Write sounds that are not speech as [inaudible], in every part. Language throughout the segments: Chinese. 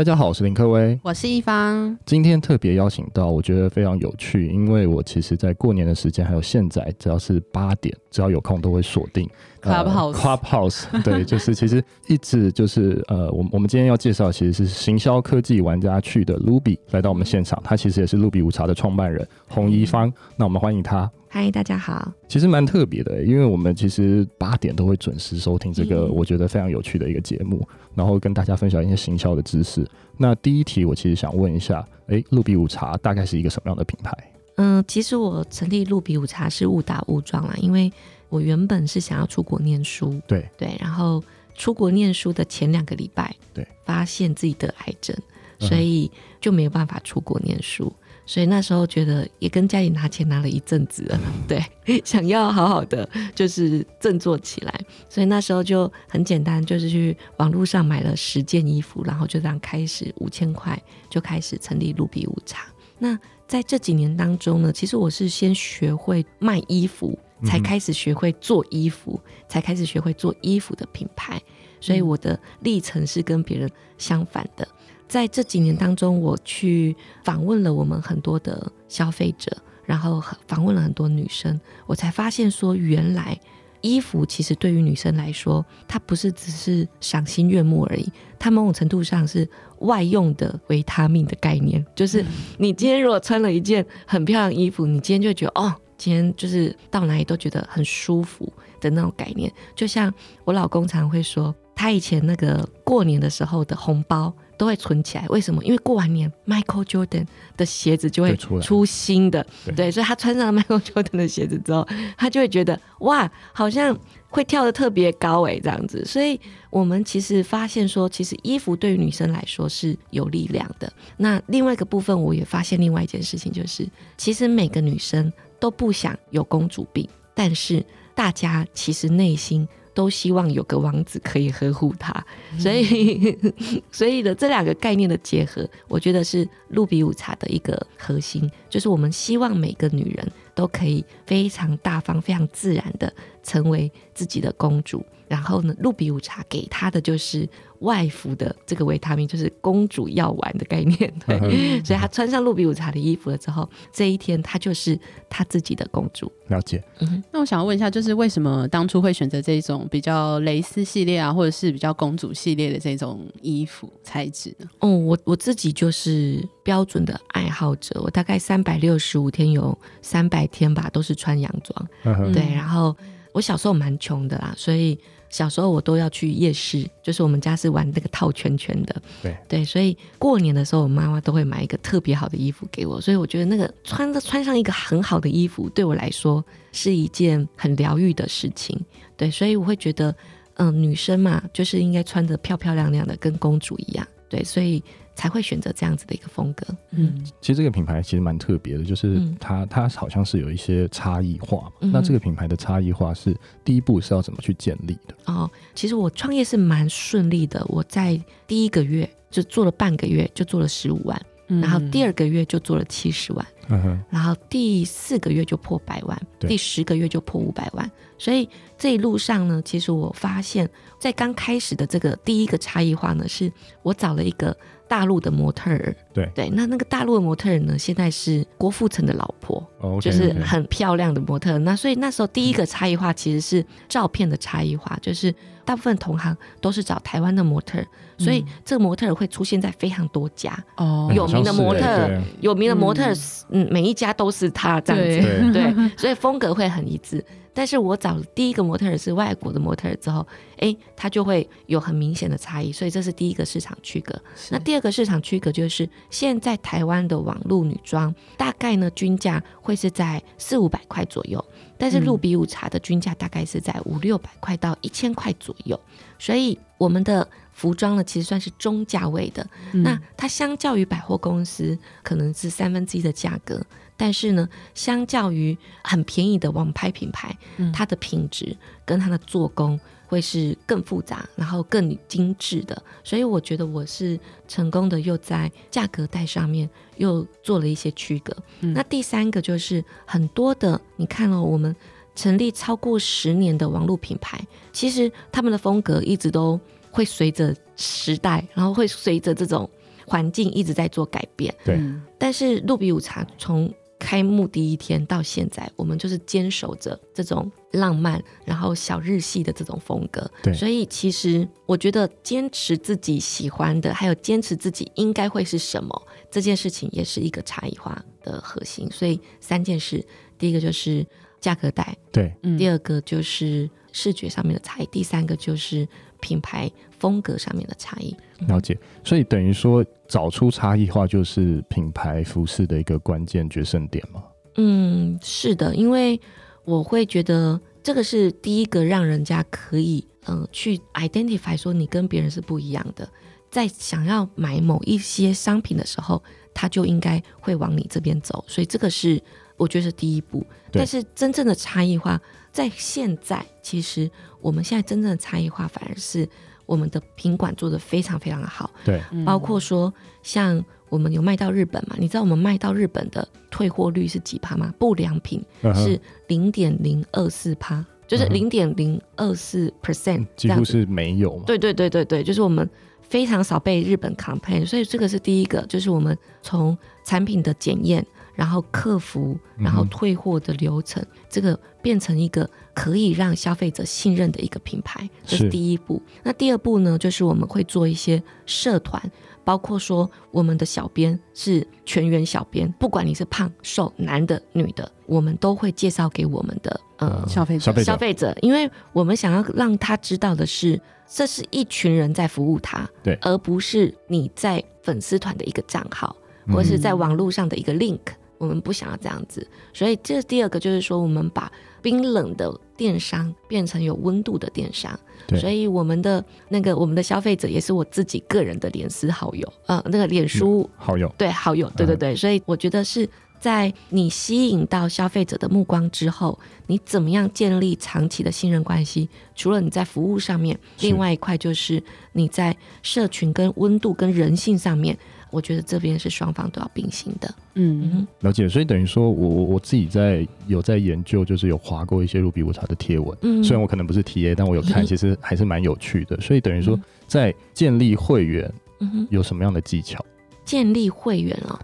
大家好，我是林克威，我是一方。今天特别邀请到，我觉得非常有趣，因为我其实在过年的时间，还有现在，只要是八点，只要有空都会锁定 Clubhouse。呃、Clubhouse，对，[laughs] 就是其实一直就是呃，我我们今天要介绍其实是行销科技玩家去的 Ruby 来到我们现场，他其实也是 Ruby 午茶的创办人洪一芳。那我们欢迎他。嗨，大家好。其实蛮特别的，因为我们其实八点都会准时收听这个我觉得非常有趣的一个节目，然后跟大家分享一些行销的知识。那第一题，我其实想问一下，哎，Ruby 午茶大概是一个什么样的品牌？嗯，其实我成立 Ruby 午茶是误打误撞啦，因为我原本是想要出国念书，对对，然后出国念书的前两个礼拜，对，发现自己得癌症，所以就没有办法出国念书。嗯所以那时候觉得也跟家里拿钱拿了一阵子了，[laughs] 对，想要好好的就是振作起来。所以那时候就很简单，就是去网络上买了十件衣服，然后就这样开始五千块就开始成立卢比舞茶。那在这几年当中呢，其实我是先学会卖衣服，才开始学会做衣服，嗯、才开始学会做衣服的品牌。所以我的历程是跟别人相反的。在这几年当中，我去访问了我们很多的消费者，然后访问了很多女生，我才发现说，原来衣服其实对于女生来说，它不是只是赏心悦目而已，它某种程度上是外用的维他命的概念。就是你今天如果穿了一件很漂亮衣服，你今天就觉得哦，今天就是到哪里都觉得很舒服的那种概念。就像我老公常会说，他以前那个过年的时候的红包。都会存起来，为什么？因为过完年，Michael Jordan 的鞋子就会出新的，对，对，所以他穿上了 [laughs] Michael Jordan 的鞋子之后，他就会觉得哇，好像会跳的特别高诶，这样子。所以我们其实发现说，其实衣服对于女生来说是有力量的。那另外一个部分，我也发现另外一件事情，就是其实每个女生都不想有公主病，但是大家其实内心。都希望有个王子可以呵护她，所以，[laughs] 所以的这两个概念的结合，我觉得是 Ruby 午茶的一个核心，就是我们希望每个女人都可以非常大方、非常自然的成为自己的公主。然后呢，Ruby 午茶给她的就是。外服的这个维他命就是公主药丸的概念，对，[laughs] 所以她穿上 Ruby 午茶的衣服了之后，这一天她就是她自己的公主。了解。嗯，那我想要问一下，就是为什么当初会选择这种比较蕾丝系列啊，或者是比较公主系列的这种衣服材质呢？哦，我我自己就是标准的爱好者，我大概三百六十五天有三百天吧，都是穿洋装。嗯，对，然后我小时候蛮穷的啦，所以。小时候我都要去夜市，就是我们家是玩那个套圈圈的，对对，所以过年的时候，我妈妈都会买一个特别好的衣服给我，所以我觉得那个穿着穿上一个很好的衣服，对我来说是一件很疗愈的事情，对，所以我会觉得，嗯、呃，女生嘛，就是应该穿的漂漂亮亮的，跟公主一样，对，所以。才会选择这样子的一个风格。嗯，其实这个品牌其实蛮特别的，就是它、嗯、它好像是有一些差异化、嗯。那这个品牌的差异化是第一步是要怎么去建立的？哦，其实我创业是蛮顺利的。我在第一个月就做了半个月就做了十五万、嗯，然后第二个月就做了七十万、嗯，然后第四个月就破百万，第十个月就破五百万。所以这一路上呢，其实我发现，在刚开始的这个第一个差异化呢，是我找了一个。大陆的模特儿，对。对，那那个大陆的模特儿呢，现在是郭富城的老婆，oh, okay, okay. 就是很漂亮的模特儿。那所以那时候第一个差异化其实是照片的差异化，就是大部分同行都是找台湾的模特儿，所以这个模特儿会出现在非常多家哦，有名的模特儿，有名的模特儿，嗯，每一家都是他这样子，对，对，所以风格会很一致。但是我找第一个模特儿是外国的模特儿之后，哎，它就会有很明显的差异，所以这是第一个市场区隔。那第二个市场区隔就是现在台湾的网络女装，大概呢均价会是在四五百块左右，但是 Ruby 午茶的均价大概是在五六百块到一千块左右，所以我们的服装呢其实算是中价位的。那它相较于百货公司可能是三分之一的价格。但是呢，相较于很便宜的网拍品牌，嗯，它的品质跟它的做工会是更复杂，然后更精致的。所以我觉得我是成功的，又在价格带上面又做了一些区隔。嗯。那第三个就是很多的，你看哦，我们成立超过十年的网络品牌，其实他们的风格一直都会随着时代，然后会随着这种。环境一直在做改变。对，嗯但是露比午茶从开幕第一天到现在，我们就是坚守着这种浪漫，然后小日系的这种风格。对所以其实我觉得坚持自己喜欢的，还有坚持自己应该会是什么，这件事情也是一个差异化的核心。所以三件事，第一个就是价格带，对，嗯第二个就是视觉上面的差异，第三个就是品牌风格上面的差异。了解。所以等于说，找出差异化就是品牌服饰的一个关键决胜点嘛。嗯，是的，因为我会觉得这个是第一个让人家可以嗯、呃、去 identify 说你跟别人是不一样的，在想要买某一些商品的时候，他就应该会往你这边走，所以这个是我觉得是第一步。但是真正的差异化，在现在其实我们现在真正的差异化反而是我们的品管做的非常非常的好。对，嗯包括说像我们有卖到日本嘛？你知道我们卖到日本的退货率是几趴吗？不良品是零点零二四趴，就是零点零二四 percent，几乎是没有嘛。对对对对对，就是我们非常少被日本 complain，所以这个是第一个，就是我们从产品的检验，然后客服，然后退货的流程，嗯、这个变成一个可以让消费者信任的一个品牌，这是第一步。那第二步呢，就是我们会做一些社团。包括说，我们的小编是全员小编，不管你是胖瘦、男的、女的，我们都会介绍给我们的呃消费者。消费者，因为我们想要让他知道的是，这是一群人在服务他，对，而不是你在粉丝团的一个账号，或者是在网络上的一个 link，嗯。我们不想要这样子，所以这第二个就是说，我们把冰冷的电商变成有温度的电商。所以我们的那个我们的消费者也是我自己个人的脸书好友，呃，那个脸书好友，对好友，对对对。所以我觉得是在你吸引到消费者的目光之后，你怎么样建立长期的信任关系？除了你在服务上面，另外一块就是你在社群跟温度跟人性上面。我觉得这边是双方都要并行的，嗯，了解。所以等于说我我我自己在有在研究，就是有划过一些露比午茶的贴文，嗯，虽然我可能不是 TA，但我有看，[laughs] 其实还是蛮有趣的。所以等于说，在建立会员，嗯有什么样的技巧？建立会员哦，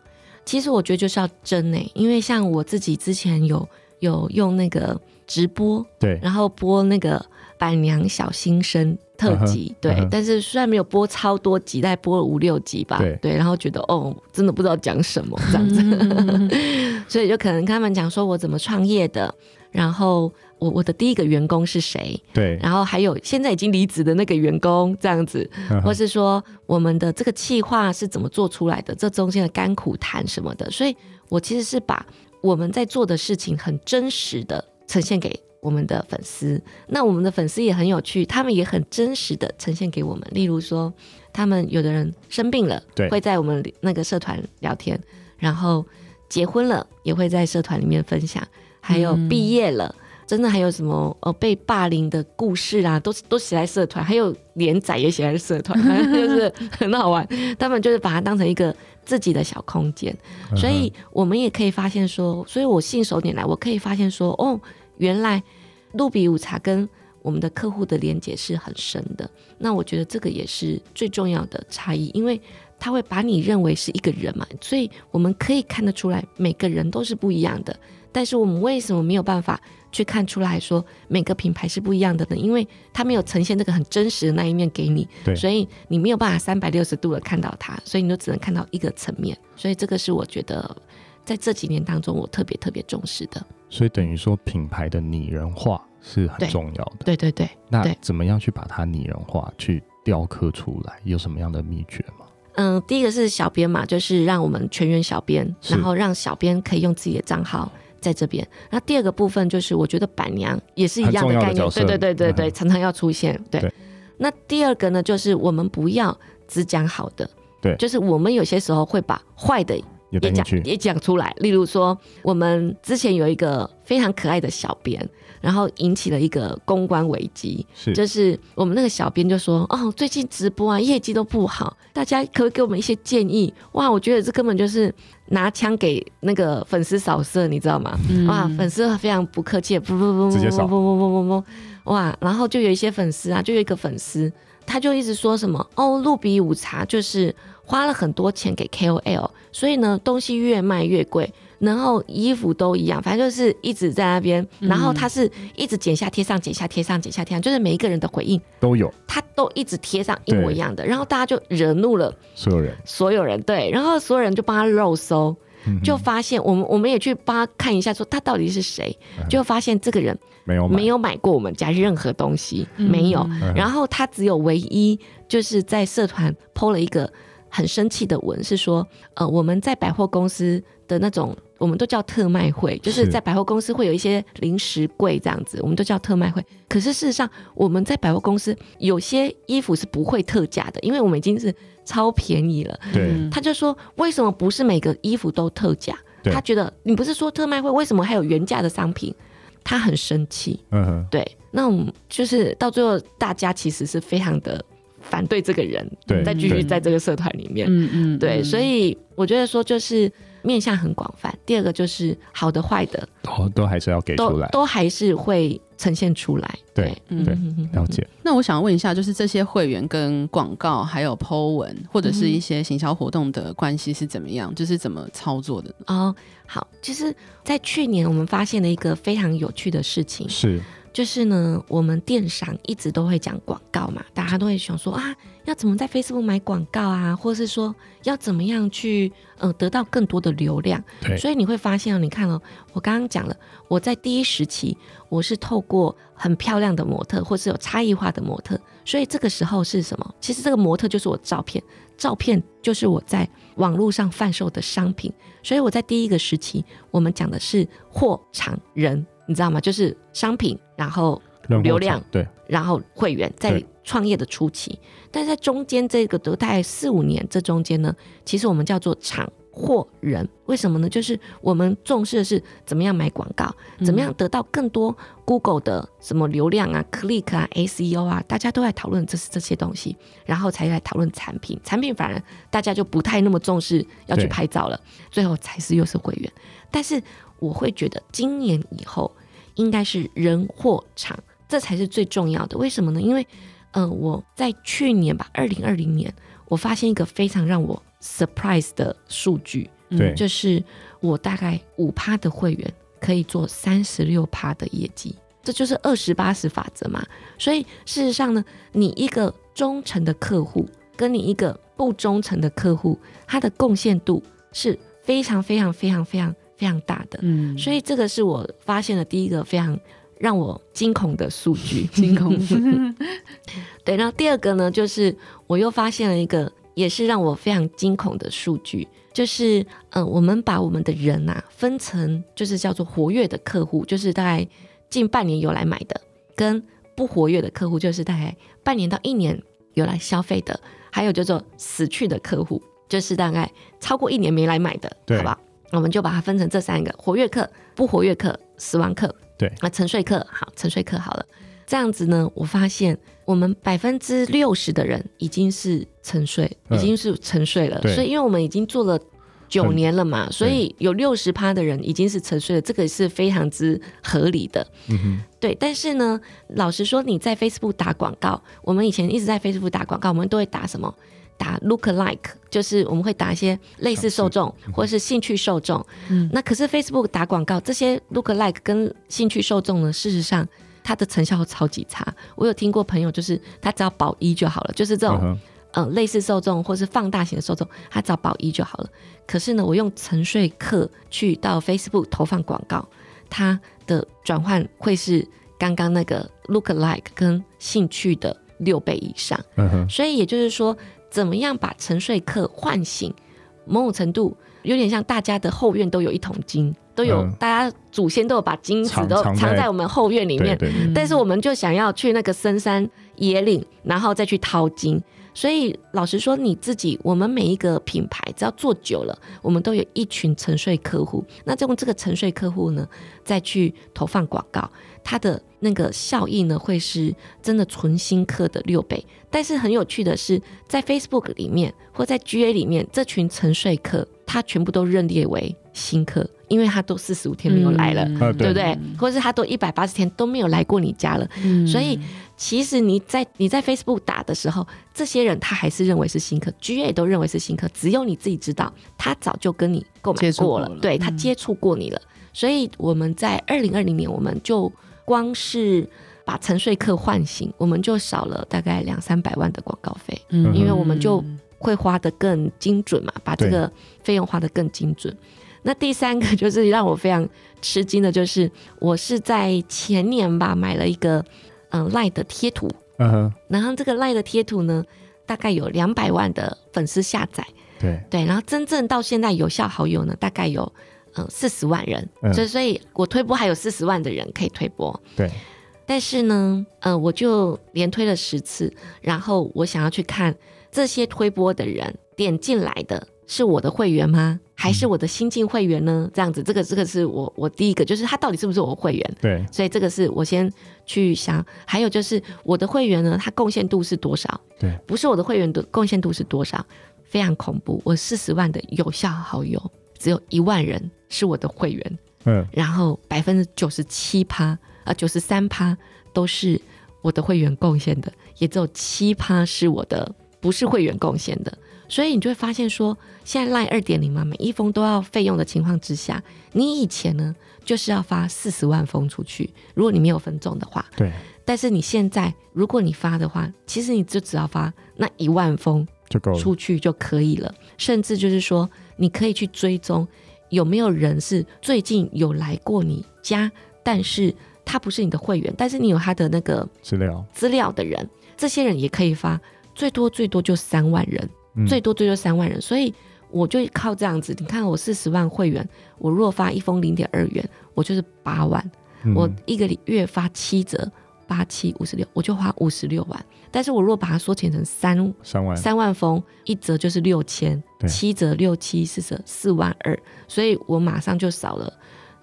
其实我觉得就是要真诶，因为像我自己之前有有用那个直播，对，然后播那个板娘小心声。特辑对，uh. 但是虽然没有播超多集，大概播了五六集吧，对，对然后觉得哦，真的不知道讲什么这样子，[laughs] 所以就可能跟他们讲说我怎么创业的，然后我我的第一个员工是谁，对，然后还有现在已经离职的那个员工这样子，uh. 或是说我们的这个企划是怎么做出来的，这中间的甘苦谈什么的，所以我其实是把我们在做的事情很真实的呈现给。我们的粉丝，那我们的粉丝也很有趣，他们也很真实的呈现给我们。例如说，他们有的人生病了，对，会在我们那个社团聊天；然后结婚了，也会在社团里面分享；还有毕业了，嗯、真的还有什么呃被霸凌的故事啊，都都写在社团；还有连载也写在社团，[laughs] 就是很好玩。他们就是把它当成一个自己的小空间，所以我们也可以发现说，所以我信手拈来，我可以发现说，哦。原来露比午茶跟我们的客户的连接是很深的，那我觉得这个也是最重要的差异，因为他会把你认为是一个人嘛，所以我们可以看得出来每个人都是不一样的。但是我们为什么没有办法去看出来说每个品牌是不一样的呢？因为它没有呈现这个很真实的那一面给你，对，所以你没有办法三百六十度的看到它，所以你就只能看到一个层面。所以这个是我觉得在这几年当中我特别特别重视的。所以等于说，品牌的拟人化是很重要的。对对对，对。那怎么样去把它拟人化，去雕刻出来？有什么样的秘诀吗？嗯，第一个是小编嘛，就是让我们全员小编，然后让小编可以用自己的账号在这边。那第二个部分就是，我觉得板娘也是一样的概念。对对对对对，常常要出现对。对。那第二个呢，就是我们不要只讲好的。对。就是我们有些时候会把坏的。也讲也讲出来，例如说，我们之前有一个非常可爱的小编，然后引起了一个公关危机，是就是我们那个小编就说：“哦，最近直播啊，业绩都不好，大家可不可以给我们一些建议？”哇，我觉得这根本就是拿枪给那个粉丝扫射，你知道吗？嗯、哇，粉丝非常不客气，不不不不不不不不不不，哇，然后就有一些粉丝啊，就有一个粉丝，他就一直说什么：“哦，露比午茶就是。”花了很多钱给 KOL，所以呢，东西越卖越贵。然后衣服都一样，反正就是一直在那边。然后他是一直剪下贴上，剪下贴上，剪下贴上，就是每一个人的回应都有，他都一直贴上一模一样的。然后大家就惹怒了所有人，所有人对，然后所有人就帮他肉搜，就发现我们我们也去帮他看一下，说他到底是谁，就发现这个人没有没有买过我们家任何东西，没有。然后他只有唯一就是在社团 PO 了一个很生气的文，是说呃我们在百货公司的那种。我们都叫特卖会，就是在百货公司会有一些零食柜这样子，我们都叫特卖会。可是事实上，我们在百货公司有些衣服是不会特价的，因为我们已经是超便宜了。对，他就说为什么不是每个衣服都特价？他觉得你不是说特卖会，为什么还有原价的商品？他很生气。嗯哼，对。那我们就是到最后，大家其实是非常的反对这个人，对，再继续在这个社团里面。嗯嗯，对。所以我觉得说就是。面向很广泛，第二个就是好的坏的都都还是要给出来，都，都还是会呈现出来。对对，对嗯、了解。那我想问一下，就是这些会员跟广告还有 Po 文或者是一些行销活动的关系是怎么样？就是怎么操作的？哦，好，其实，在去年我们发现了一个非常有趣的事情，是。就是呢，我们电商一直都会讲广告嘛，大家都会想说啊，要怎么在 Facebook 买广告啊，或是说要怎么样去呃得到更多的流量。对，所以你会发现哦，你看哦，我刚刚讲了，我在第一时期我是透过很漂亮的模特，或是有差异化的模特，所以这个时候是什么？其实这个模特就是我照片，照片就是我在网络上贩售的商品。所以我在第一个时期，我们讲的是货、场、人。你知道吗？就是商品，然后流量，对，然后会员，在创业的初期，但是在中间这个大概四五年，这中间呢，其实我们叫做场货人，为什么呢？就是我们重视的是怎么样买广告，怎么样得到更多 Google 的什么流量啊、嗯、Click 啊、SEO 啊，大家都在讨论这是这些东西，然后才来讨论产品，产品反而大家就不太那么重视要去拍照了，最后才是又是会员，但是。我会觉得今年以后应该是人货场，这才是最重要的。为什么呢？因为，呃，我在去年吧，二零二零年，我发现一个非常让我 surprise 的数据，对，就是我大概五趴的会员可以做三十六趴的业绩，这就是二十八十法则嘛。所以事实上呢，你一个忠诚的客户跟你一个不忠诚的客户，他的贡献度是非常非常非常非常。非常大的，嗯，所以这个是我发现的第一个非常让我惊恐的数据，惊恐。[laughs] [laughs] 对，然后第二个呢，就是我又发现了一个也是让我非常惊恐的数据，就是嗯、呃，我们把我们的人呐、啊、分成就是叫做活跃的客户，就是大概近半年有来买的，跟不活跃的客户，就是大概半年到一年有来消费的，还有叫做死去的客户，就是大概超过一年没来买的，对，好吧？我们就把它分成这三个：活跃课、不活跃课、死亡课。对，啊，沉睡课好，沉睡课好了。这样子呢，我发现我们百分之六十的人已经是沉睡，已经是沉睡了。所以，因为我们已经做了九年了嘛，所以有六十趴的人已经是沉睡了，这个是非常之合理的。嗯哼，对。但是呢，老实说，你在 Facebook 打广告，我们以前一直在 Facebook 打广告，我们都会打什么？打 look like 就是我们会打一些类似受众或者是兴趣受众，嗯，那可是 Facebook 打广告，这些 look like 跟兴趣受众呢，事实上它的成效超级差。我有听过朋友，就是他只要保一就好了，就是这种、uh-huh. 呃类似受众或是放大型的受众，他只要保一就好了。可是呢，我用沉睡客去到 Facebook 投放广告，它的转换会是刚刚那个 look like 跟兴趣的六倍以上。Uh-huh. 所以也就是说。怎么样把沉睡客唤醒？某种程度有点像大家的后院都有一桶金，都有、嗯、大家祖先都有把金子都藏在我们后院里面。但是我们就想要去那个深山野岭，然后再去淘金。所以老实说，你自己，我们每一个品牌只要做久了，我们都有一群沉睡客户。那用这个沉睡客户呢，再去投放广告，它的。那个效益呢，会是真的纯新客的六倍。但是很有趣的是，在 Facebook 里面或在 GA 里面，这群沉睡客他全部都认列为新客，因为他都四十五天没有来了，嗯、对不对？或者是他都一百八十天都没有来过你家了，嗯、所以其实你在你在 Facebook 打的时候，这些人他还是认为是新客，GA 都认为是新客，只有你自己知道，他早就跟你购买过了，过了对他接触过你了。嗯、所以我们在二零二零年，我们就光是把沉睡客唤醒，我们就少了大概两三百万的广告费，嗯，因为我们就会花得更精准嘛，把这个费用花得更精准。那第三个就是让我非常吃惊的，就是我是在前年吧买了一个嗯 LINE 的贴图，嗯哼，然后这个 LINE 的贴图呢，大概有两百万的粉丝下载，对。对，然后真正到现在有效好友呢，大概有嗯四十万人，嗯、所以所以我推播还有四十万的人可以推播，对，但是呢，呃，我就连推了十次，然后我想要去看这些推播的人点进来的是我的会员吗？还是我的新进会员呢？这样子，这个这个是我我第一个，就是他到底是不是我会员？对，所以这个是我先去想。还有就是我的会员呢，他贡献度是多少？对，不是我的会员的贡献度是多少？非常恐怖！我四十万的有效好友，只有一万人是我的会员。嗯，然后百分之九十七趴啊，九十三趴都是我的会员贡献的，也只有七趴是我的不是会员贡献的。所以你就会发现说，现在 Line 二点零嘛，每一封都要费用的情况之下，你以前呢就是要发四十万封出去，如果你没有分众的话，对。但是你现在如果你发的话，其实你就只要发那一万封就够出去就可以了，甚至就是说，你可以去追踪有没有人是最近有来过你家，但是他不是你的会员，但是你有他的那个资料资料的人，这些人也可以发，最多最多就三万人。最多最多三万人，所以我就靠这样子。你看我四十万会员，我若发一封零点二元，我就是八万。我一个月发七折，八七五十六，我就花五十六万。但是我若把它缩减成三三万三万封，一折就是六千，七折六七四折四万二，所以我马上就少了。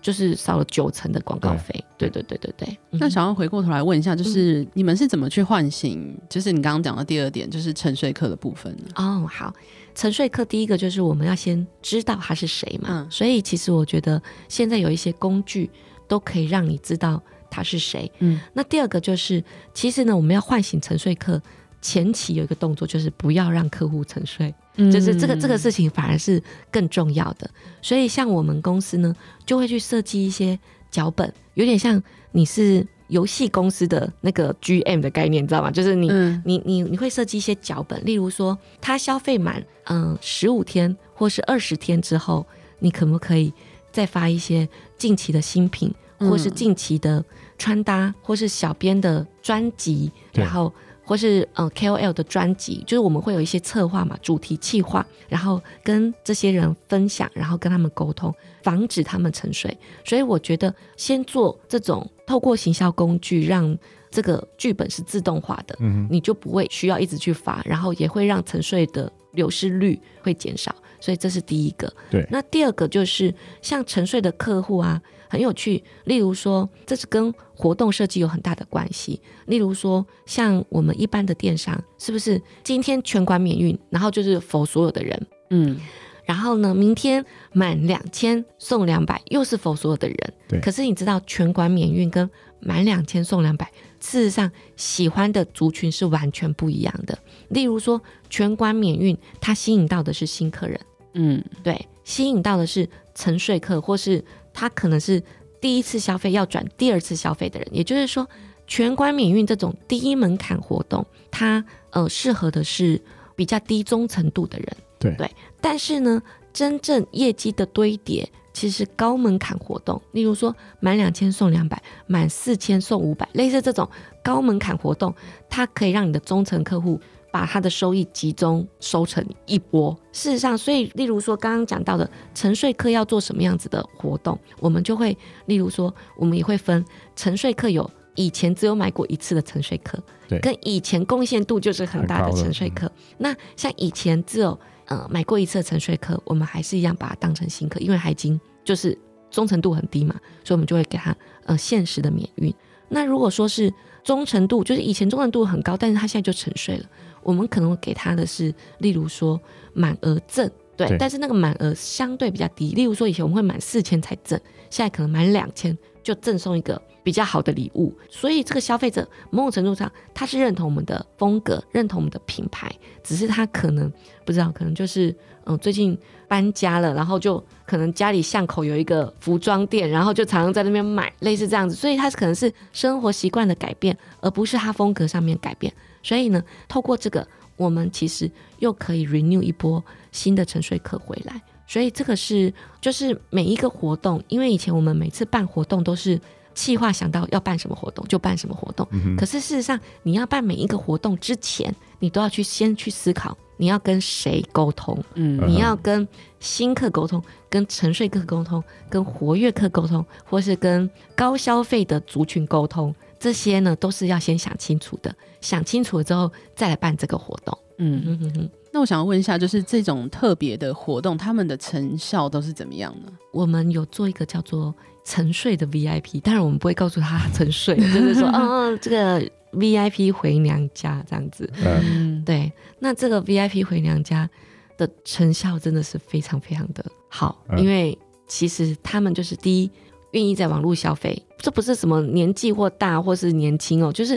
就是少了九成的广告费，对对对对对。那想要回过头来问一下，就是你们是怎么去唤醒？就是你刚刚讲的第二点，就是沉睡客的部分呢？哦，好，沉睡客第一个就是我们要先知道他是谁嘛。嗯，所以其实我觉得现在有一些工具都可以让你知道他是谁。嗯，那第二个就是，其实呢，我们要唤醒沉睡客。前期有一个动作，就是不要让客户沉睡，嗯、就是这个这个事情反而是更重要的。所以像我们公司呢，就会去设计一些脚本，有点像你是游戏公司的那个 GM 的概念，你知道吗？就是你、嗯、你你你会设计一些脚本，例如说他消费满嗯十五天或是二十天之后，你可不可以再发一些近期的新品，或是近期的穿搭，或是小编的专辑，然后。或是呃 KOL 的专辑，就是我们会有一些策划嘛，主题企划，然后跟这些人分享，然后跟他们沟通，防止他们沉睡。所以我觉得先做这种透过行销工具，让这个剧本是自动化的，嗯，你就不会需要一直去发，然后也会让沉睡的流失率会减少。所以这是第一个。对，那第二个就是像沉睡的客户啊。很有趣，例如说，这是跟活动设计有很大的关系。例如说，像我们一般的电商，是不是今天全馆免运，然后就是 for 所有的人，嗯，然后呢，明天满两千送两百，又是 for 所有的人。对。可是你知道，全馆免运跟满两千送两百，事实上喜欢的族群是完全不一样的。例如说，全馆免运，它吸引到的是新客人，嗯，对，吸引到的是沉睡客或是。他可能是第一次消费要转第二次消费的人，也就是说，全馆免运这种低门槛活动，它呃适合的是比较低忠诚度的人。对对，但是呢，真正业绩的堆叠其实是高门槛活动，例如说满两千送两百，满四千送五百，类似这种高门槛活动，它可以让你的忠诚客户。把他的收益集中收成一波。事实上，所以例如说刚刚讲到的沉睡客要做什么样子的活动，我们就会例如说，我们也会分沉睡客有以前只有买过一次的沉睡客，跟以前贡献度就是很大的沉睡客。那像以前只有呃买过一次的沉睡客，我们还是一样把它当成新客，因为海经就是忠诚度很低嘛，所以我们就会给他呃限时的免运。那如果说是忠诚度，就是以前忠诚度很高，但是他现在就沉睡了。我们可能会给他的是，例如说满额赠对，对但是那个满额相对比较低。例如说，以前我们会满四千才赠，现在可能满两千就赠送一个比较好的礼物。所以这个消费者某种程度上他是认同我们的风格，认同我们的品牌，只是他可能不知道，可能就是嗯最近搬家了，然后就可能家里巷口有一个服装店，然后就常常在那边买，类似这样子。所以他可能是生活习惯的改变，而不是他风格上面改变。所以呢，透过这个。我们其实又可以 renew 一波新的沉睡客回来，所以这个是就是每一个活动，因为以前我们每次办活动都是企划想到要办什么活动就办什么活动，嗯、可是事实上你要办每一个活动之前，你都要去先去思考你要跟谁沟通，嗯，你要跟新客沟通，跟沉睡客沟通，跟活跃客沟通，或是跟高消费的族群沟通。这些呢都是要先想清楚的，想清楚了之后再来办这个活动。嗯哼哼哼。那我想要问一下，就是这种特别的活动，他们的成效都是怎么样呢？我们有做一个叫做沉睡的 VIP，当然我们不会告诉他沉睡，就是说，嗯，[laughs] 这个 VIP 回娘家这样子。嗯，对。那这个 VIP 回娘家的成效真的是非常非常的好，嗯、因为其实他们就是第一。愿意在网络消费，这不是什么年纪或大或是年轻哦，就是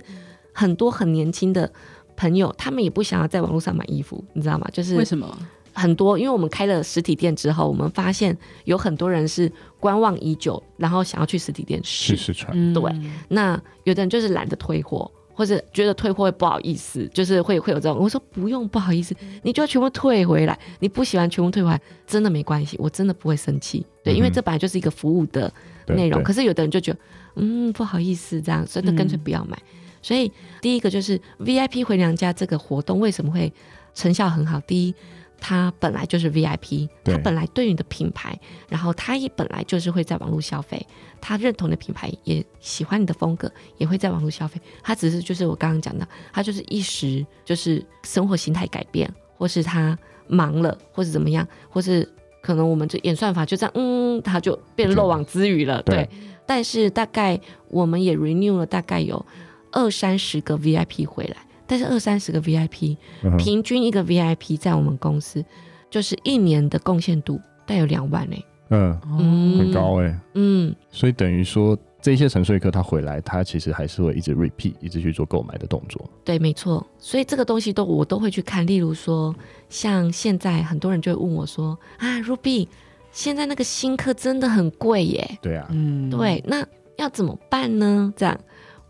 很多很年轻的朋友，他们也不想要在网络上买衣服，你知道吗？就是为什么？很多，因为我们开了实体店之后，我们发现有很多人是观望已久，然后想要去实体店试试穿。对，那有的人就是懒得退货。或者觉得退货会不好意思，就是会会有这种。我说不用不好意思，你就要全部退回来。你不喜欢全部退回来，真的没关系，我真的不会生气。对，因为这本来就是一个服务的内容。可是有的人就觉得，嗯，不好意思这样，所以就干脆不要买。嗯、所以第一个就是 VIP 回娘家这个活动为什么会成效很好？第一。他本来就是 VIP，他本来对你的品牌，然后他也本来就是会在网络消费，他认同的品牌也喜欢你的风格，也会在网络消费。他只是就是我刚刚讲的，他就是一时就是生活形态改变，或是他忙了，或是怎么样，或是可能我们这演算法就这样，嗯，他就变漏网之鱼了。对，对，但是大概我们也 renew 了大概有二三十个 VIP 回来。但是二三十个 VIP，平均一个 VIP 在我们公司就是一年的贡献度大概有两万呢。嗯，嗯，很高哎。嗯，所以等于说这些沉睡客他回来，他其实还是会一直 repeat，一直去做购买的动作。对，没错。所以这个东西都我都会去看。例如说，像现在很多人就会问我说：“啊，Ruby，现在那个新客真的很贵耶。”对啊，嗯，对。那要怎么办呢？这样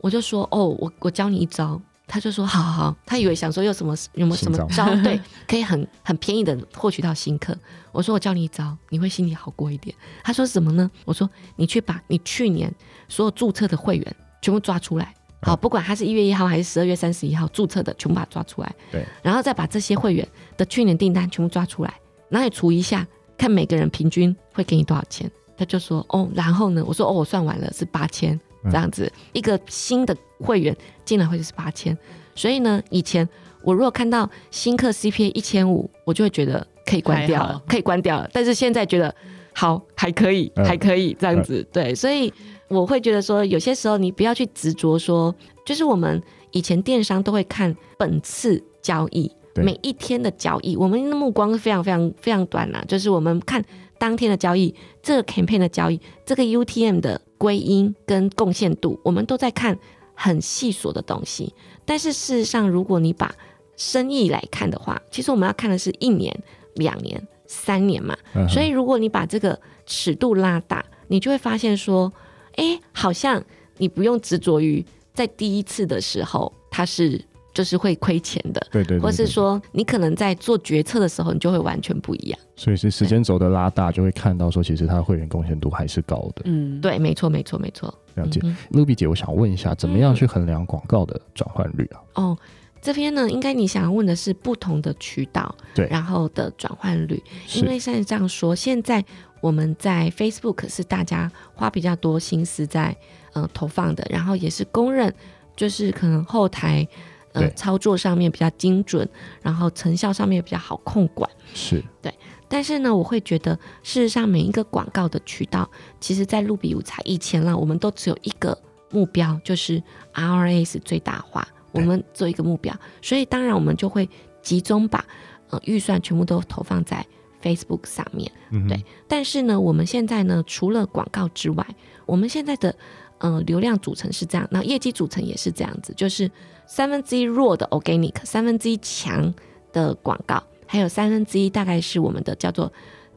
我就说：“哦，我我教你一招。”他就说：“好好好。”他以为想说有什么有没有什么招，对，[laughs] 可以很很便宜的获取到新客。我说：“我教你一招，你会心里好过一点。”他说：“什么呢？”我说：“你去把你去年所有注册的会员全部抓出来，好，不管他是一月一号还是十二月三十一号注册的，全部把它抓出来。对，然后再把这些会员的去年订单全部抓出来，然后你除一下，看每个人平均会给你多少钱。”他就说：“哦，然后呢？”我说：“哦，我算完了，是八千。”这样子，一个新的会员进来会是八千，所以呢，以前我如果看到新客 CPA 一千五，我就会觉得可以关掉了，可以关掉了。但是现在觉得好，还可以，还可以这样子，对，所以我会觉得说，有些时候你不要去执着说，就是我们以前电商都会看本次交易，每一天的交易，我们的目光是非常非常非常短呐，就是我们看当天的交易，这个 campaign 的交易，这个 UTM 的。归因跟贡献度，我们都在看很细琐的东西。但是事实上，如果你把生意来看的话，其实我们要看的是一年、两年、三年嘛。Uh. 所以，如果你把这个尺度拉大，你就会发现说，哎，好像你不用执着于在第一次的时候，它是。就是会亏钱的，对对，对，对，或是说你可能在做决策的时候，你就会完全不一样。所以是时间轴的拉大，就会看到说，其实它的会员贡献度还是高的。嗯，对，没错，没错，没错。了解，Ruby 姐，我想问一下，怎么样去衡量广告的转换率啊？哦，这边呢，应该你想要问的是不同的渠道，对，然后的转换率。因为像这样说，现在我们在 Facebook 是大家花比较多心思在呃投放的，然后也是公认，就是可能后台。呃，操作上面比较精准，然后成效上面比较好控管，是对。但是呢，我会觉得，事实上每一个广告的渠道，其实在露比无茶以前了，我们都只有一个目标，就是 ROAS 最大化，我们做一个目标。所以当然我们就会集中把呃预算全部都投放在 Facebook 上面。嗯，对，但是呢，我们现在呢，除了广告之外，我们现在的呃流量组成是这样，那业绩组成也是这样子，就是三分之一弱的 Organic，三分之一强的广告，还有三分之一大概是我们的叫做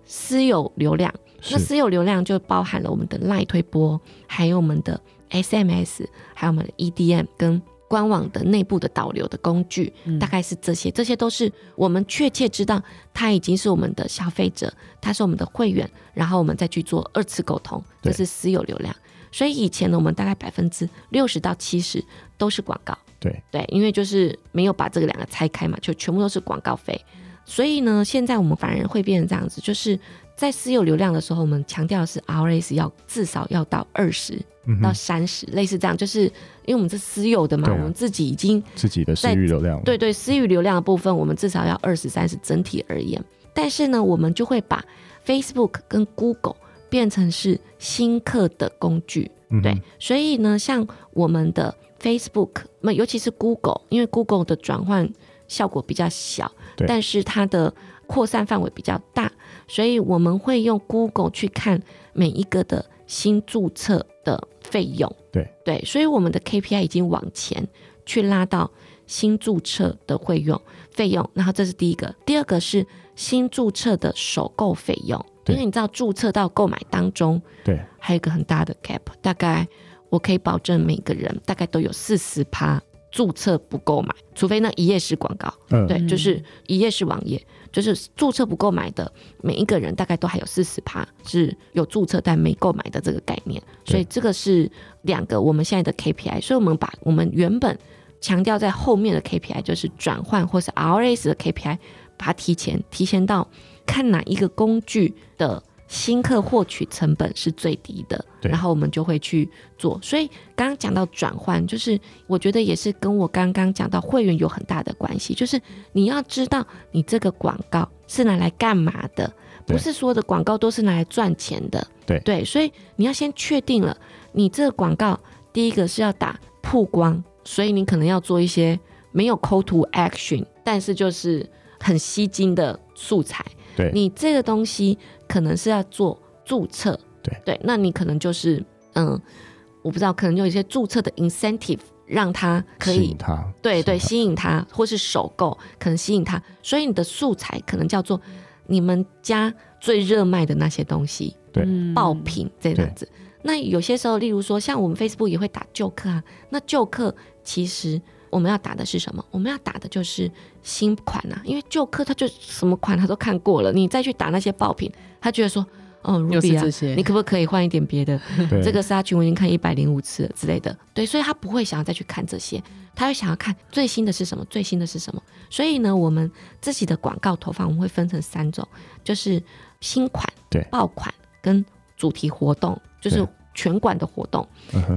私有流量。那私有流量就包含了我们的 LINE 推播，还有我们的 SMS，还有我们的 EDM 跟官网的内部的导流的工具，大概是这些。这些都是我们确切知道他已经是我们的消费者，他是我们的会员，然后我们再去做二次沟通，这是私有流量。所以以前呢，我们大概百分之六十到七十都是广告。对对，因为就是没有把这个两个拆开嘛，就全部都是广告费。所以呢，现在我们反而会变成这样子，就是在私有流量的时候，我们强调的是 RS 要至少要到二十到三十，类似这样，就是因为我们是私有的嘛，啊、我们自己已经自己的私域流量，对对，私域流量的部分，我们至少要二十三十，整体而言。但是呢，我们就会把 Facebook 跟 Google 变成是新客的工具，嗯、对，所以呢，像我们的。Facebook，那尤其是 Google，因为 Google 的转换效果比较小，但是它的扩散范围比较大，所以我们会用 Google 去看每一个的新注册的费用。对对，所以我们的 KPI 已经往前去拉到新注册的费用费用，然后这是第一个，第二个是新注册的首购费用，因为你知道注册到购买当中，对，还有一个很大的 gap，大概。我可以保证每个人大概都有四十趴注册不购买，除非那一页式广告，嗯、对，就是一页式网页，就是注册不购买的每一个人大概都还有四十趴是有注册但没购买的这个概念，所以这个是两个我们现在的 KPI，所以我们把我们原本强调在后面的 KPI 就是转换或是 RS 的 KPI，把它提前提前到看哪一个工具的。新客获取成本是最低的，然后我们就会去做。所以刚刚讲到转换，就是我觉得也是跟我刚刚讲到会员有很大的关系。就是你要知道你这个广告是拿来干嘛的，不是所有的广告都是拿来赚钱的。对对，所以你要先确定了，你这个广告第一个是要打曝光，所以你可能要做一些没有 call to action，但是就是很吸睛的素材。对，你这个东西可能是要做注册，对。对，那你可能就是嗯，我不知道，可能有一些注册的 incentive 让他可以吸引他，对对，吸引他，或是首购可能吸引他，所以你的素材可能叫做你们家最热卖的那些东西，对，爆品这样子。那有些时候，例如说像我们 Facebook 也会打旧客啊，那旧客其实。我们要打的是什么？我们要打的就是新款啊，因为旧客他就什么款他都看过了，你再去打那些爆品，他觉得说，哦，Ruby 啊，[laughs] 你可不可以换一点别的？这个杀菌我已经看一百零五次了之类的，对，所以他不会想要再去看这些，他会想要看最新的是什么，最新的是什么。所以呢，我们自己的广告投放我们会分成三种，就是新款、对，爆款跟主题活动，就是。全馆的活动，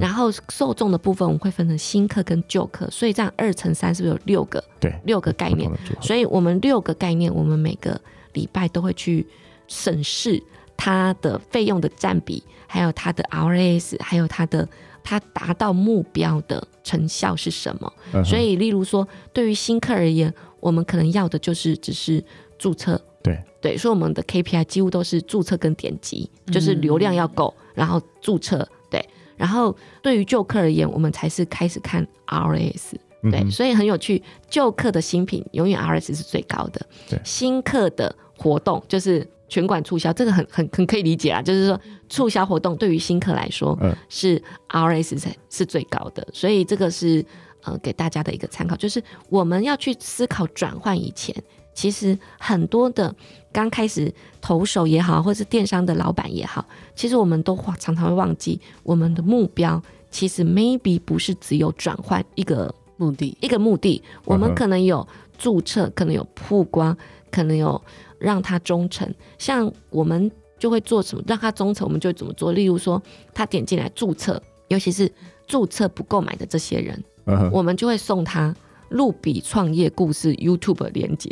然后受众的部分我们会分成新客跟旧客，所以这样二乘三是不是有六个？对，六个概念。所以我们六个概念，我们每个礼拜都会去审视它的费用的占比，还有它的 RAS，还有它的它达到目标的成效是什么。所以，例如说，对于新客而言，我们可能要的就是只是注册。对对，所以我们的 KPI 几乎都是注册跟点击，就是流量要够。然后注册对，然后对于旧客而言，我们才是开始看 RS 对，嗯、所以很有趣。旧客的新品永远 RS 是最高的，对，新客的活动就是全馆促销，这个很很很可以理解啊，就是说促销活动对于新客来说是 RS 才是最高的，所以这个是呃给大家的一个参考，就是我们要去思考转换以前。其实很多的刚开始投手也好，或是电商的老板也好，其实我们都常常会忘记，我们的目标其实 maybe 不是只有转换一个目的，一个目的，我们可能有注册，可能有曝光，可能有让他忠诚。像我们就会做什么让他忠诚，我们就会怎么做。例如说，他点进来注册，尤其是注册不购买的这些人，我们就会送他。露比创业故事 YouTube 连接，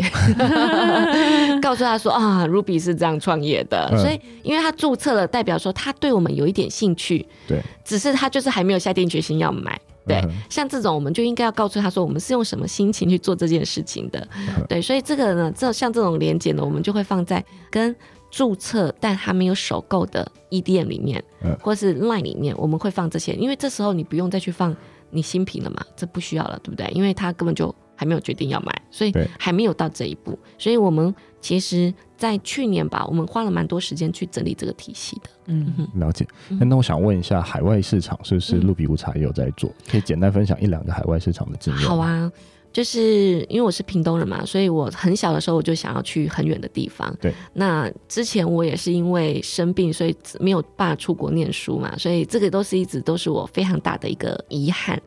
[laughs] 告诉他说啊，Ruby 是这样创业的，嗯、所以因为他注册了，代表说他对我们有一点兴趣，对，只是他就是还没有下定决心要买，对，嗯、像这种我们就应该要告诉他说，我们是用什么心情去做这件事情的。嗯、对，所以这个呢，这像这种连接呢，我们就会放在跟注册但还没有首购的 EDM 里面，嗯、或是 Line 里面，我们会放这些，因为这时候你不用再去放你新品了嘛，这不需要了，对不对？因为他根本就还没有决定要买，所以还没有到这一步，所以我们其实。在去年吧，我们花了蛮多时间去整理这个体系的。嗯哼，了解。那那我想问一下，海外市场是不是露比乌茶也有在做？嗯、可以简单分享一两个海外市场的经验？好啊，就是因为我是屏东人嘛，所以我很小的时候我就想要去很远的地方。对。那之前我也是因为生病，所以没有办法出国念书嘛，所以这个都是一直都是我非常大的一个遗憾。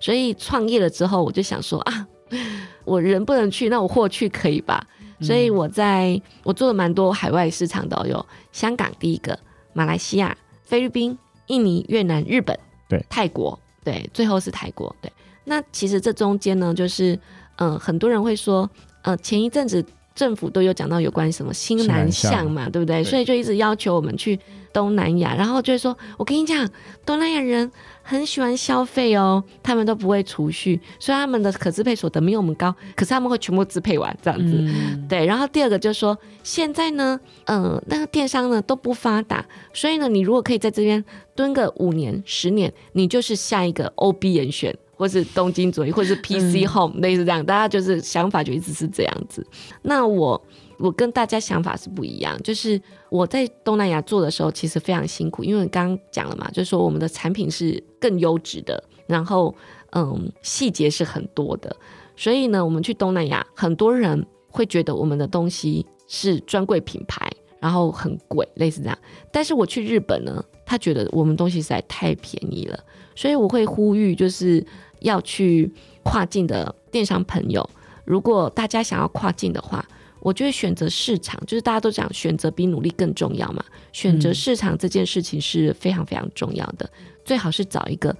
所以创业了之后，我就想说啊，[laughs] 我人不能去，那我货去可以吧？所以我在我做了蛮多海外市场的，有香港第一个，马来西亚、菲律宾、印尼、越南、日本，对，泰国，对，最后是泰国，对。那其实这中间呢，就是嗯、呃，很多人会说，呃，前一阵子政府都有讲到有关什么新南向嘛，对不对？对，所以就一直要求我们去东南亚，然后就会说，我跟你讲，东南亚人。很喜欢消费哦，他们都不会储蓄，所以他们的可支配所得没有我们高，可是他们会全部支配完这样子。嗯、对，然后第二个就是说，现在呢，嗯、呃，那个电商呢都不发达，所以呢，你如果可以在这边蹲个五年、十年，你就是下一个 OB 人选，或是东京左翼，或是 PC Home、嗯、类似这样，大家就是想法就一直是这样子。那我。我跟大家想法是不一样，就是我在东南亚做的时候，其实非常辛苦，因为刚刚讲了嘛，就是说我们的产品是更优质的，然后嗯，细节是很多的，所以呢，我们去东南亚，很多人会觉得我们的东西是专柜品牌，然后很贵，类似这样。但是我去日本呢，他觉得我们东西实在太便宜了，所以我会呼吁，就是要去跨境的电商朋友，如果大家想要跨境的话。我觉得选择市场，就是大家都讲选择比努力更重要嘛。选择市场这件事情是非常非常重要的，嗯、最好是找一个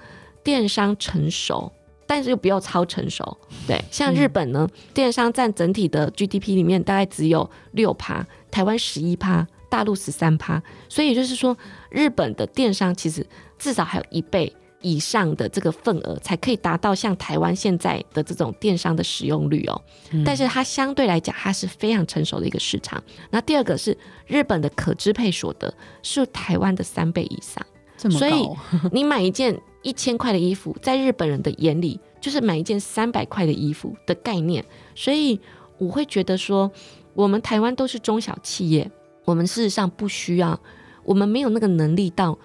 电商成熟，但是又不要超成熟。对，像日本呢，嗯、电商占整体的 GDP 里面大概只有六趴，台湾十一趴，大陆十三趴，所以也就是说，日本的电商其实至少还有一倍。以上的这个份额才可以达到像台湾现在的这种电商的使用率哦，嗯、但是它相对来讲，它是非常成熟的一个市场。那第二个是日本的可支配所得是台湾的三倍以上。所以你买一件一千块的衣服，在日本人的眼里就是买一件三百块的衣服的概念。所以我会觉得说，我们台湾都是中小企业，我们事实上不需要，我们没有那个能力到。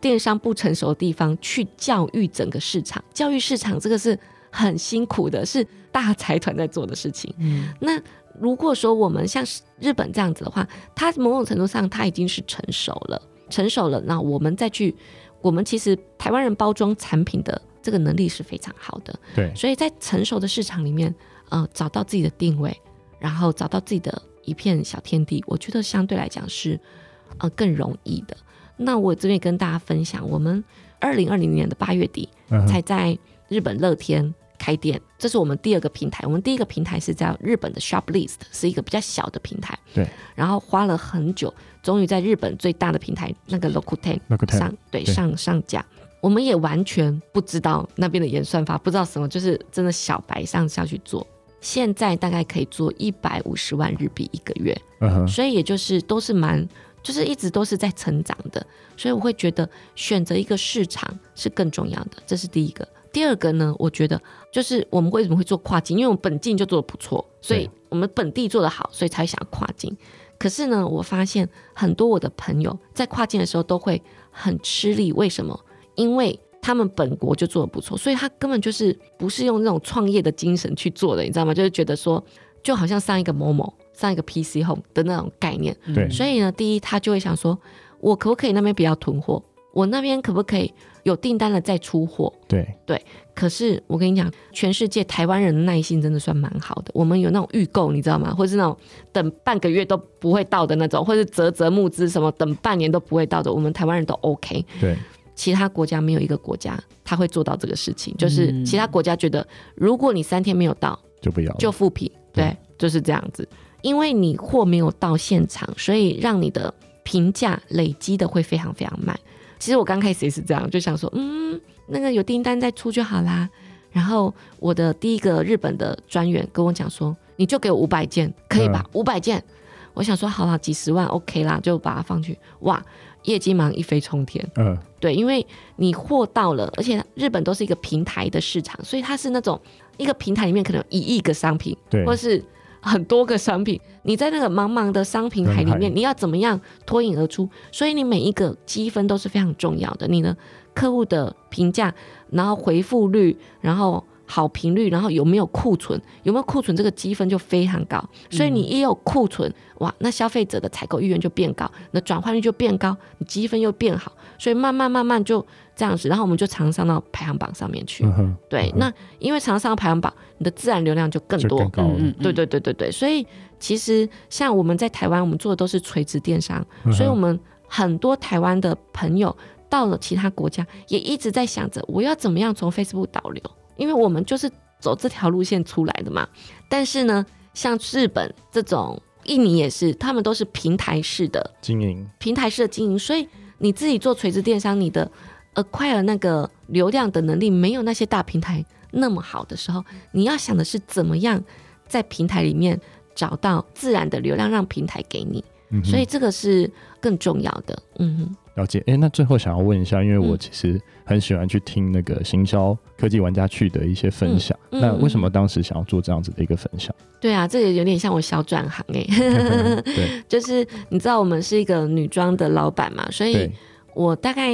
电商不成熟的地方去教育整个市场，教育市场这个是很辛苦的，是大财团在做的事情。嗯，那如果说我们像日本这样子的话，它某种程度上它已经是成熟了，成熟了，那我们再去，我们其实台湾人包装产品的这个能力是非常好的。对，所以在成熟的市场里面，呃，找到自己的定位，然后找到自己的一片小天地，我觉得相对来讲是呃更容易的。那我这边跟大家分享，我们二零二零年的八月底才在日本乐天开店，嗯、这是我们第二个平台。我们第一个平台是在日本的 Shoplist，是一个比较小的平台。对。然后花了很久，终于在日本最大的平台那个 Rakuten 上，对，对上上架。我们也完全不知道那边的演算法，不知道什么，就是真的小白上下去做。现在大概可以做一百五十万日币一个月，所以也就是都是蛮。就是一直都是在成长的，所以我会觉得选择一个市场是更重要的，这是第一个。第二个呢，我觉得就是我们为什么会做跨境，因为我们本境就做的不错，所以我们本地做的好，所以才想要跨境。可是呢，我发现很多我的朋友在跨境的时候都会很吃力，为什么？因为他们本国就做的不错，所以他根本就是不是用那种创业的精神去做的，你知道吗？就是觉得说，就好像上一个某某。上一个 PC Home 的那种概念，对，所以呢，第一他就会想说，我可不可以那边不要囤货？我那边可不可以有订单了再出货？对对。可是我跟你讲，全世界台湾人的耐心真的算蛮好的。我们有那种预购，你知道吗？或是那种等半个月都不会到的那种，或是啧啧募资什么等半年都不会到的，我们台湾人都 OK。对，其他国家没有一个国家他会做到这个事情，就是其他国家觉得，如果你三天没有到，就不要，就复评。对就是这样子。因为你货没有到现场，所以让你的评价累积的会非常非常慢。其实我刚开始也是这样，就想说，嗯，那个有订单再出就好啦。然后我的第一个日本的专员跟我讲说，你就给我五百件，可以吧？五百、嗯、件，我想说好了，几十万 OK 啦，就把它放去。哇，业绩马上一飞冲天。嗯，对，因为你货到了，而且日本都是一个平台的市场，所以它是那种一个平台里面可能有一亿个商品，对，或是很多个商品，你在那个茫茫的商品海里面，你要怎么样脱颖而出？所以你每一个积分都是非常重要的。你的？客户的评价，然后回复率，然后好评率，然后有没有库存？有没有库存？这个积分就非常高。所以你一有库存，哇，那消费者的采购意愿就变高，那转换率就变高，你积分又变好。所以慢慢慢慢就这样子，然后我们就常上到排行榜上面去。嗯、对，嗯、那因为常上到排行榜，你的自然流量就更多。更高嗯，对对对对对。所以其实像我们在台湾，我们做的都是垂直电商，嗯、所以我们很多台湾的朋友。到了其他国家，也一直在想着我要怎么样从 Facebook 导流，因为我们就是走这条路线出来的嘛。但是呢，像日本这种，印尼也是，他们都是平台式的经营，平台式的经营，所以你自己做垂直电商，你的 acquire 那个流量的能力没有那些大平台那么好的时候，你要想的是怎么样在平台里面找到自然的流量，让平台给你。嗯、所以这个是更重要的。嗯哼。了解，哎，那最后想要问一下，因为我其实很喜欢去听那个行销科技玩家去的一些分享。嗯嗯、那为什么当时想要做这样子的一个分享？对啊，这个有点像我小转行哎。[laughs] 对，[laughs] 就是你知道我们是一个女装的老板嘛，所以我大概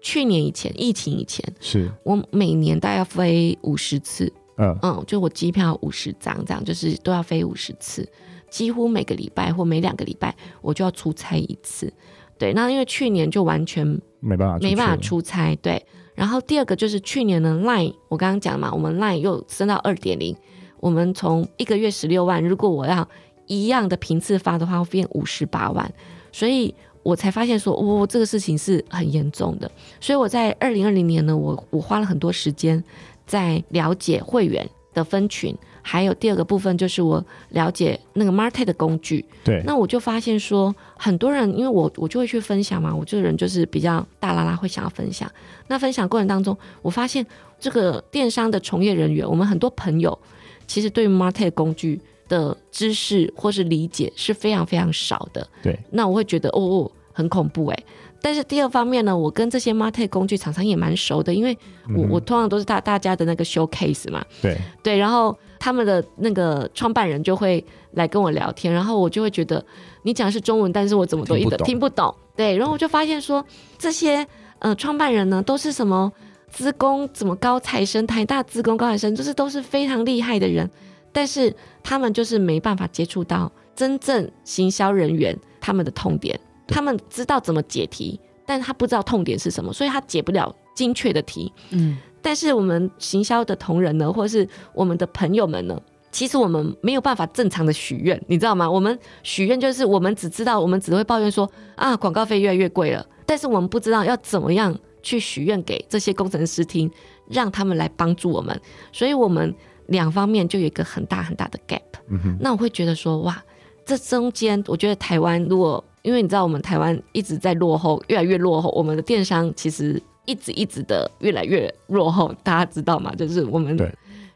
去年以前疫情以前，是我每年大概要飞五十次。嗯嗯，就我机票五十张这样，就是都要飞五十次，几乎每个礼拜或每两个礼拜我就要出差一次。对，那因为去年就完全没办法没办法出差，对。然后第二个就是去年的 Line，我刚刚讲嘛，我们 Line 又升到二点零，我们从一个月十六万，如果我要一样的频次发的话，会变五十八万，所以我才发现说，哦，这个事情是很严重的。所以我在二零二零年呢，我我花了很多时间在了解会员的分群。还有第二个部分就是我了解那个 MarTech 的工具，对，那我就发现说很多人，因为我我就会去分享嘛，我这个人就是比较大啦啦会想要分享。那分享过程当中，我发现这个电商的从业人员，我们很多朋友其实对 MarTech 工具的知识或是理解是非常非常少的。对，那我会觉得哦哦很恐怖哎。但是第二方面呢，我跟这些 MarTech 工具厂商也蛮熟的，因为我、嗯、我通常都是大大家的那个 showcase 嘛。对对，然后。他们的那个创办人就会来跟我聊天，然后我就会觉得你讲的是中文，但是我怎么都一点听不懂。对，然后我就发现说这些呃创办人呢，都是什么资工怎么高材生，台大资工高材生，就是都是非常厉害的人，但是他们就是没办法接触到真正行销人员他们的痛点，他们知道怎么解题，但他不知道痛点是什么，所以他解不了精确的题。嗯。但是我们行销的同仁呢，或是我们的朋友们呢，其实我们没有办法正常的许愿，你知道吗？我们许愿就是我们只知道，我们只会抱怨说啊，广告费越来越贵了，但是我们不知道要怎么样去许愿给这些工程师听，让他们来帮助我们。所以，我们两方面就有一个很大很大的 gap。嗯哼。那我会觉得说，哇，这中间，我觉得台湾如果，因为你知道我们台湾一直在落后，越来越落后，我们的电商其实。一直一直的越来越落后，大家知道吗？就是我们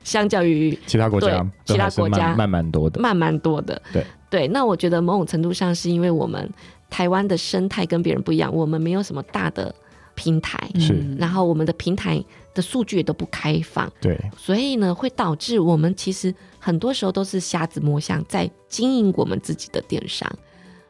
相较于其他国家，其他国家慢蛮多的，慢蛮多的。对。对，那我觉得某种程度上是因为我们台湾的生态跟别人不一样，我们没有什么大的平台，是，然后我们的平台的数据也都不开放，对，所以呢，会导致我们其实很多时候都是瞎子摸象，在经营我们自己的电商。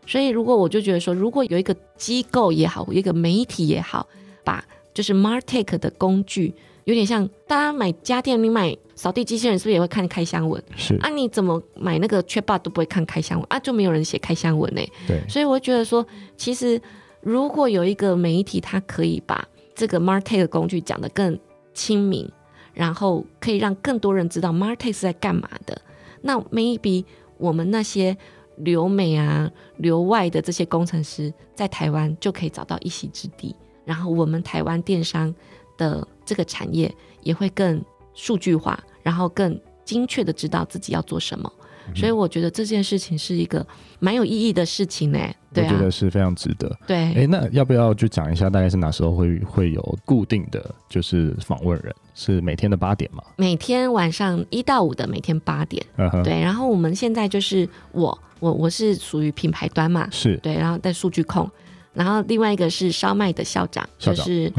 所以，如果我就觉得说，如果有一个机构也好，有一个媒体也好，把就是 MarTech 的工具，有点像大家买家电，你买扫地机器人是不是也会看开箱文？是啊，你怎么买那个 Chatbot 都不会看开箱文啊？就没有人写开箱文呢？对，所以我觉得说，其实如果有一个媒体，它可以把这个 MarTech 的工具讲得更亲民，然后可以让更多人知道 MarTech 是在干嘛的，那 maybe 我们那些留美啊、留外的这些工程师在台湾就可以找到一席之地。然后我们台湾电商的这个产业也会更数据化，然后更精确的知道自己要做什么。所以我觉得这件事情是一个蛮有意义的事情呢。对、啊，我觉得是非常值得。对，哎，那要不要就讲一下，大概是哪时候会会有固定的就是访问人？是每天的八点吗？每天晚上一到五的每天八点。Uh. 对，然后我们现在就是我我我是属于品牌端嘛，是对，然后在数据控，然后另外一个是烧麦的校长，校长就是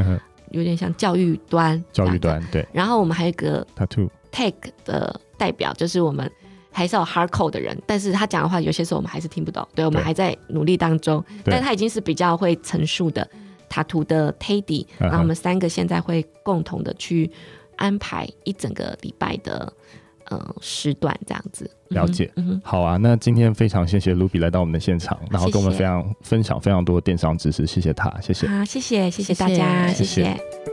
有点像教育端，教育端对。然后我们还有一个 Tattoo Tech 的代表，就是我们。还是有 hardcore 的人，但是他讲的话有些时候我们还是听不懂，对，我们还在努力当中。但他已经是比较会陈述的塔图的 Teddy，然后我们三个现在会共同的去安排一整个礼拜的呃时段这样子。了解，嗯，好啊，那今天非常谢谢 Ruby 来到我们的现场，然后跟我们非常分享非常多电商知识，谢谢他，谢谢。好，谢谢，谢谢大家。谢谢。